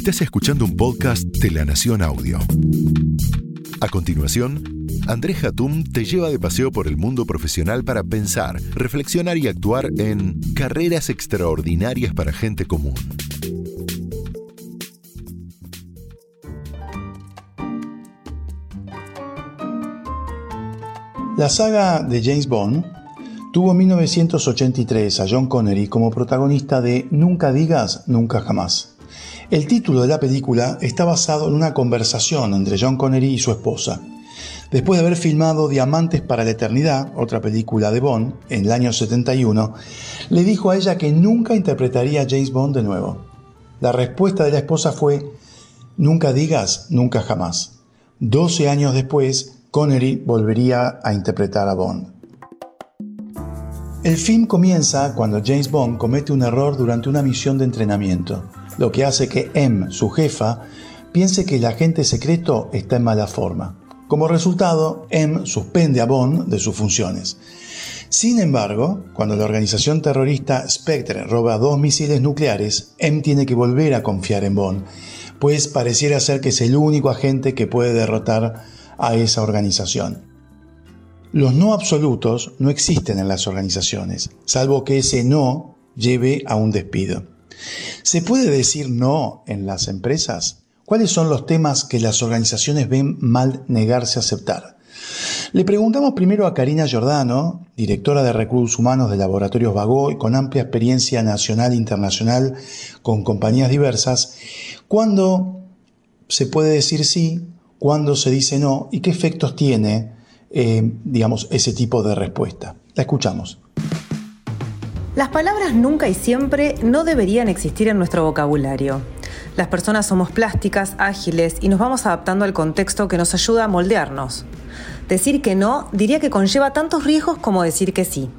Estás escuchando un podcast de La Nación Audio. A continuación, Andrés Hatum te lleva de paseo por el mundo profesional para pensar, reflexionar y actuar en carreras extraordinarias para gente común. La saga de James Bond tuvo en 1983 a John Connery como protagonista de Nunca digas, nunca jamás. El título de la película está basado en una conversación entre John Connery y su esposa. Después de haber filmado Diamantes para la Eternidad, otra película de Bond, en el año 71, le dijo a ella que nunca interpretaría a James Bond de nuevo. La respuesta de la esposa fue, nunca digas, nunca jamás. 12 años después, Connery volvería a interpretar a Bond. El film comienza cuando James Bond comete un error durante una misión de entrenamiento lo que hace que M, su jefa, piense que el agente secreto está en mala forma. Como resultado, M suspende a Bond de sus funciones. Sin embargo, cuando la organización terrorista Spectre roba dos misiles nucleares, M tiene que volver a confiar en Bond, pues pareciera ser que es el único agente que puede derrotar a esa organización. Los no absolutos no existen en las organizaciones, salvo que ese no lleve a un despido. ¿Se puede decir no en las empresas? ¿Cuáles son los temas que las organizaciones ven mal negarse a aceptar? Le preguntamos primero a Karina Giordano, directora de Recursos Humanos de Laboratorios Vago y con amplia experiencia nacional e internacional con compañías diversas, cuándo se puede decir sí, cuándo se dice no y qué efectos tiene, eh, digamos, ese tipo de respuesta. La escuchamos. Las palabras nunca y siempre no deberían existir en nuestro vocabulario. Las personas somos plásticas, ágiles y nos vamos adaptando al contexto que nos ayuda a moldearnos. Decir que no diría que conlleva tantos riesgos como decir que sí.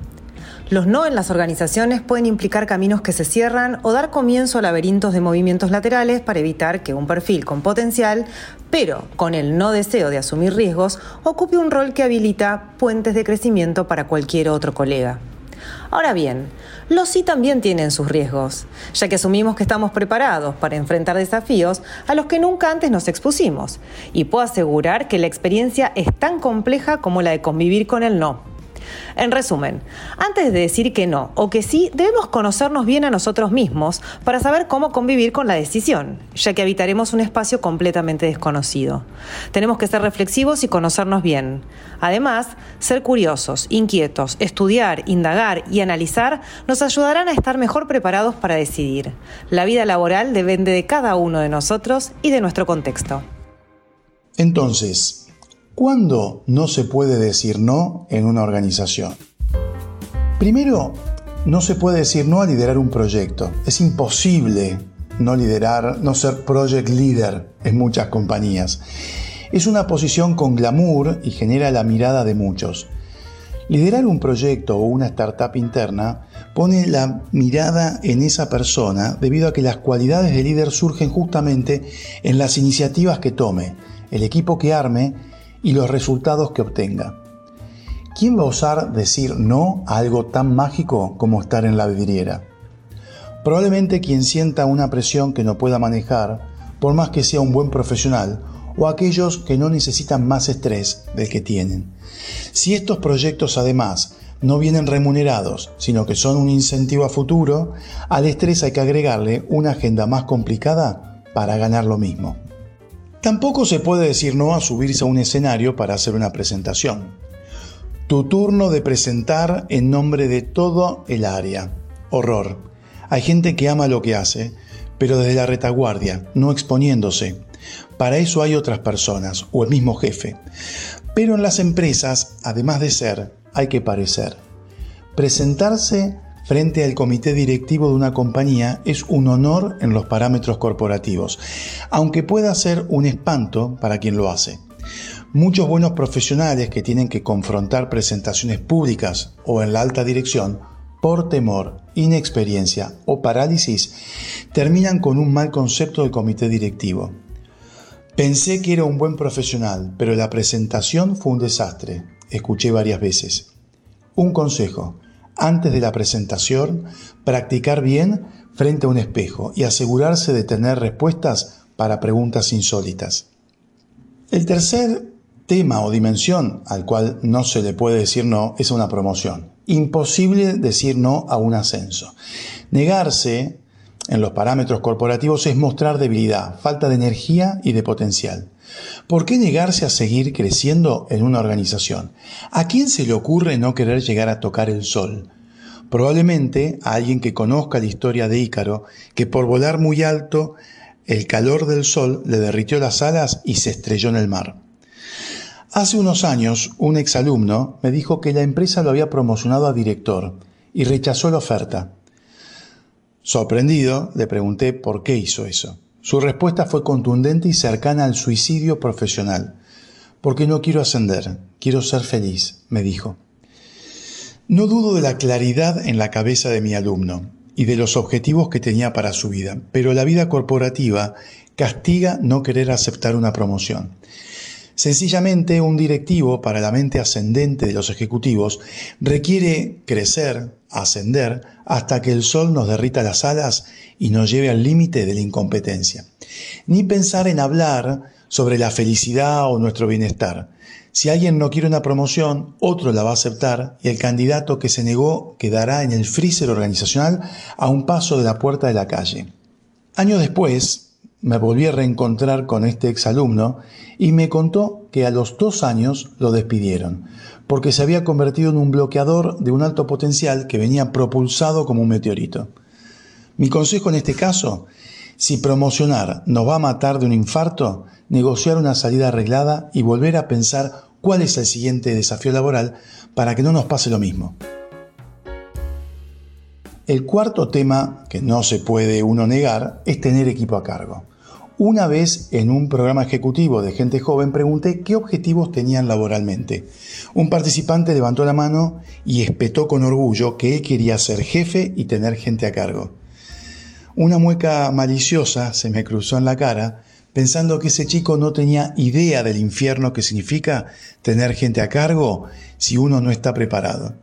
Los no en las organizaciones pueden implicar caminos que se cierran o dar comienzo a laberintos de movimientos laterales para evitar que un perfil con potencial, pero con el no deseo de asumir riesgos, ocupe un rol que habilita puentes de crecimiento para cualquier otro colega. Ahora bien, los sí también tienen sus riesgos, ya que asumimos que estamos preparados para enfrentar desafíos a los que nunca antes nos expusimos, y puedo asegurar que la experiencia es tan compleja como la de convivir con el no. En resumen, antes de decir que no o que sí, debemos conocernos bien a nosotros mismos para saber cómo convivir con la decisión, ya que habitaremos un espacio completamente desconocido. Tenemos que ser reflexivos y conocernos bien. Además, ser curiosos, inquietos, estudiar, indagar y analizar nos ayudarán a estar mejor preparados para decidir. La vida laboral depende de cada uno de nosotros y de nuestro contexto. Entonces, ¿Cuándo no se puede decir no en una organización? Primero, no se puede decir no a liderar un proyecto. Es imposible no liderar, no ser project leader en muchas compañías. Es una posición con glamour y genera la mirada de muchos. Liderar un proyecto o una startup interna pone la mirada en esa persona debido a que las cualidades de líder surgen justamente en las iniciativas que tome, el equipo que arme y los resultados que obtenga. ¿Quién va a osar decir no a algo tan mágico como estar en la vidriera? Probablemente quien sienta una presión que no pueda manejar, por más que sea un buen profesional, o aquellos que no necesitan más estrés del que tienen. Si estos proyectos además no vienen remunerados, sino que son un incentivo a futuro, al estrés hay que agregarle una agenda más complicada para ganar lo mismo. Tampoco se puede decir no a subirse a un escenario para hacer una presentación. Tu turno de presentar en nombre de todo el área. Horror. Hay gente que ama lo que hace, pero desde la retaguardia, no exponiéndose. Para eso hay otras personas o el mismo jefe. Pero en las empresas, además de ser, hay que parecer. Presentarse frente al comité directivo de una compañía es un honor en los parámetros corporativos, aunque pueda ser un espanto para quien lo hace. Muchos buenos profesionales que tienen que confrontar presentaciones públicas o en la alta dirección, por temor, inexperiencia o parálisis, terminan con un mal concepto del comité directivo. Pensé que era un buen profesional, pero la presentación fue un desastre, escuché varias veces. Un consejo, antes de la presentación, practicar bien frente a un espejo y asegurarse de tener respuestas para preguntas insólitas. El tercer tema o dimensión al cual no se le puede decir no es una promoción. Imposible decir no a un ascenso. Negarse en los parámetros corporativos es mostrar debilidad, falta de energía y de potencial. ¿Por qué negarse a seguir creciendo en una organización? ¿A quién se le ocurre no querer llegar a tocar el sol? Probablemente a alguien que conozca la historia de Ícaro, que por volar muy alto, el calor del sol le derritió las alas y se estrelló en el mar. Hace unos años, un exalumno me dijo que la empresa lo había promocionado a director y rechazó la oferta. Sorprendido, le pregunté por qué hizo eso. Su respuesta fue contundente y cercana al suicidio profesional. Porque no quiero ascender, quiero ser feliz, me dijo. No dudo de la claridad en la cabeza de mi alumno y de los objetivos que tenía para su vida, pero la vida corporativa castiga no querer aceptar una promoción. Sencillamente, un directivo para la mente ascendente de los ejecutivos requiere crecer, ascender, hasta que el sol nos derrita las alas y nos lleve al límite de la incompetencia. Ni pensar en hablar sobre la felicidad o nuestro bienestar. Si alguien no quiere una promoción, otro la va a aceptar y el candidato que se negó quedará en el freezer organizacional a un paso de la puerta de la calle. Años después, me volví a reencontrar con este exalumno y me contó que a los dos años lo despidieron, porque se había convertido en un bloqueador de un alto potencial que venía propulsado como un meteorito. Mi consejo en este caso, si promocionar nos va a matar de un infarto, negociar una salida arreglada y volver a pensar cuál es el siguiente desafío laboral para que no nos pase lo mismo. El cuarto tema que no se puede uno negar es tener equipo a cargo. Una vez en un programa ejecutivo de gente joven pregunté qué objetivos tenían laboralmente. Un participante levantó la mano y espetó con orgullo que él quería ser jefe y tener gente a cargo. Una mueca maliciosa se me cruzó en la cara pensando que ese chico no tenía idea del infierno que significa tener gente a cargo si uno no está preparado.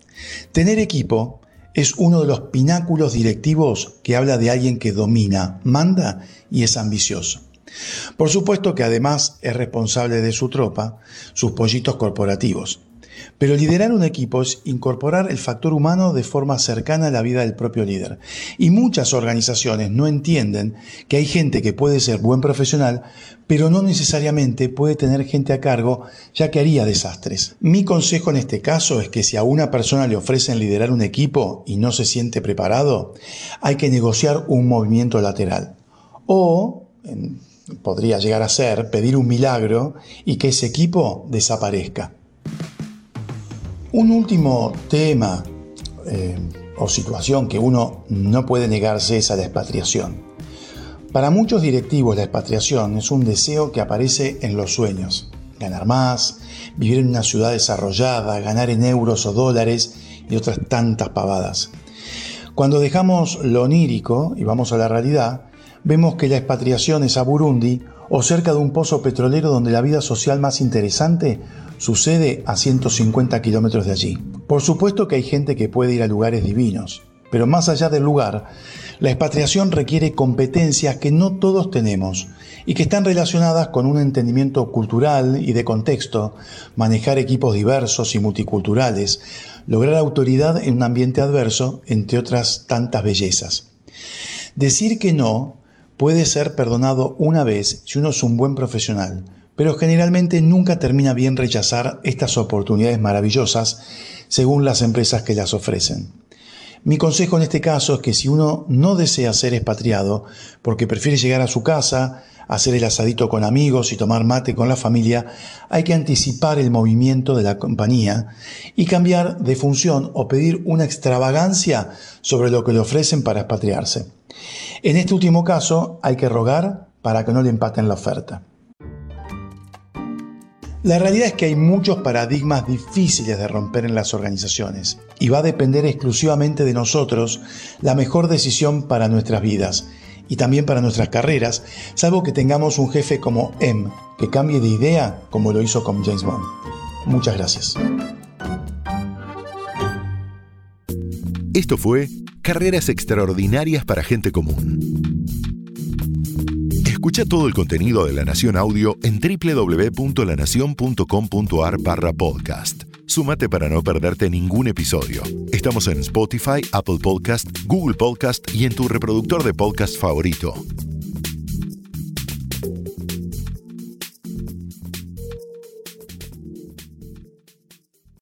Tener equipo es uno de los pináculos directivos que habla de alguien que domina, manda y es ambicioso. Por supuesto que además es responsable de su tropa, sus pollitos corporativos. Pero liderar un equipo es incorporar el factor humano de forma cercana a la vida del propio líder. Y muchas organizaciones no entienden que hay gente que puede ser buen profesional, pero no necesariamente puede tener gente a cargo, ya que haría desastres. Mi consejo en este caso es que si a una persona le ofrecen liderar un equipo y no se siente preparado, hay que negociar un movimiento lateral. O, podría llegar a ser pedir un milagro y que ese equipo desaparezca. Un último tema eh, o situación que uno no puede negarse es a la expatriación. Para muchos directivos la expatriación es un deseo que aparece en los sueños. Ganar más, vivir en una ciudad desarrollada, ganar en euros o dólares y otras tantas pavadas. Cuando dejamos lo onírico y vamos a la realidad, vemos que la expatriación es a Burundi o cerca de un pozo petrolero donde la vida social más interesante sucede a 150 kilómetros de allí. Por supuesto que hay gente que puede ir a lugares divinos, pero más allá del lugar, la expatriación requiere competencias que no todos tenemos y que están relacionadas con un entendimiento cultural y de contexto, manejar equipos diversos y multiculturales, lograr autoridad en un ambiente adverso, entre otras tantas bellezas. Decir que no puede ser perdonado una vez si uno es un buen profesional, pero generalmente nunca termina bien rechazar estas oportunidades maravillosas según las empresas que las ofrecen. Mi consejo en este caso es que si uno no desea ser expatriado porque prefiere llegar a su casa, hacer el asadito con amigos y tomar mate con la familia, hay que anticipar el movimiento de la compañía y cambiar de función o pedir una extravagancia sobre lo que le ofrecen para expatriarse. En este último caso hay que rogar para que no le empaten la oferta. La realidad es que hay muchos paradigmas difíciles de romper en las organizaciones y va a depender exclusivamente de nosotros la mejor decisión para nuestras vidas y también para nuestras carreras, salvo que tengamos un jefe como M, que cambie de idea como lo hizo con James Bond. Muchas gracias. Esto fue Carreras extraordinarias para gente común. Escucha todo el contenido de La Nación Audio en www.lanacion.com.ar barra podcast. Súmate para no perderte ningún episodio. Estamos en Spotify, Apple Podcast, Google Podcast y en tu reproductor de podcast favorito.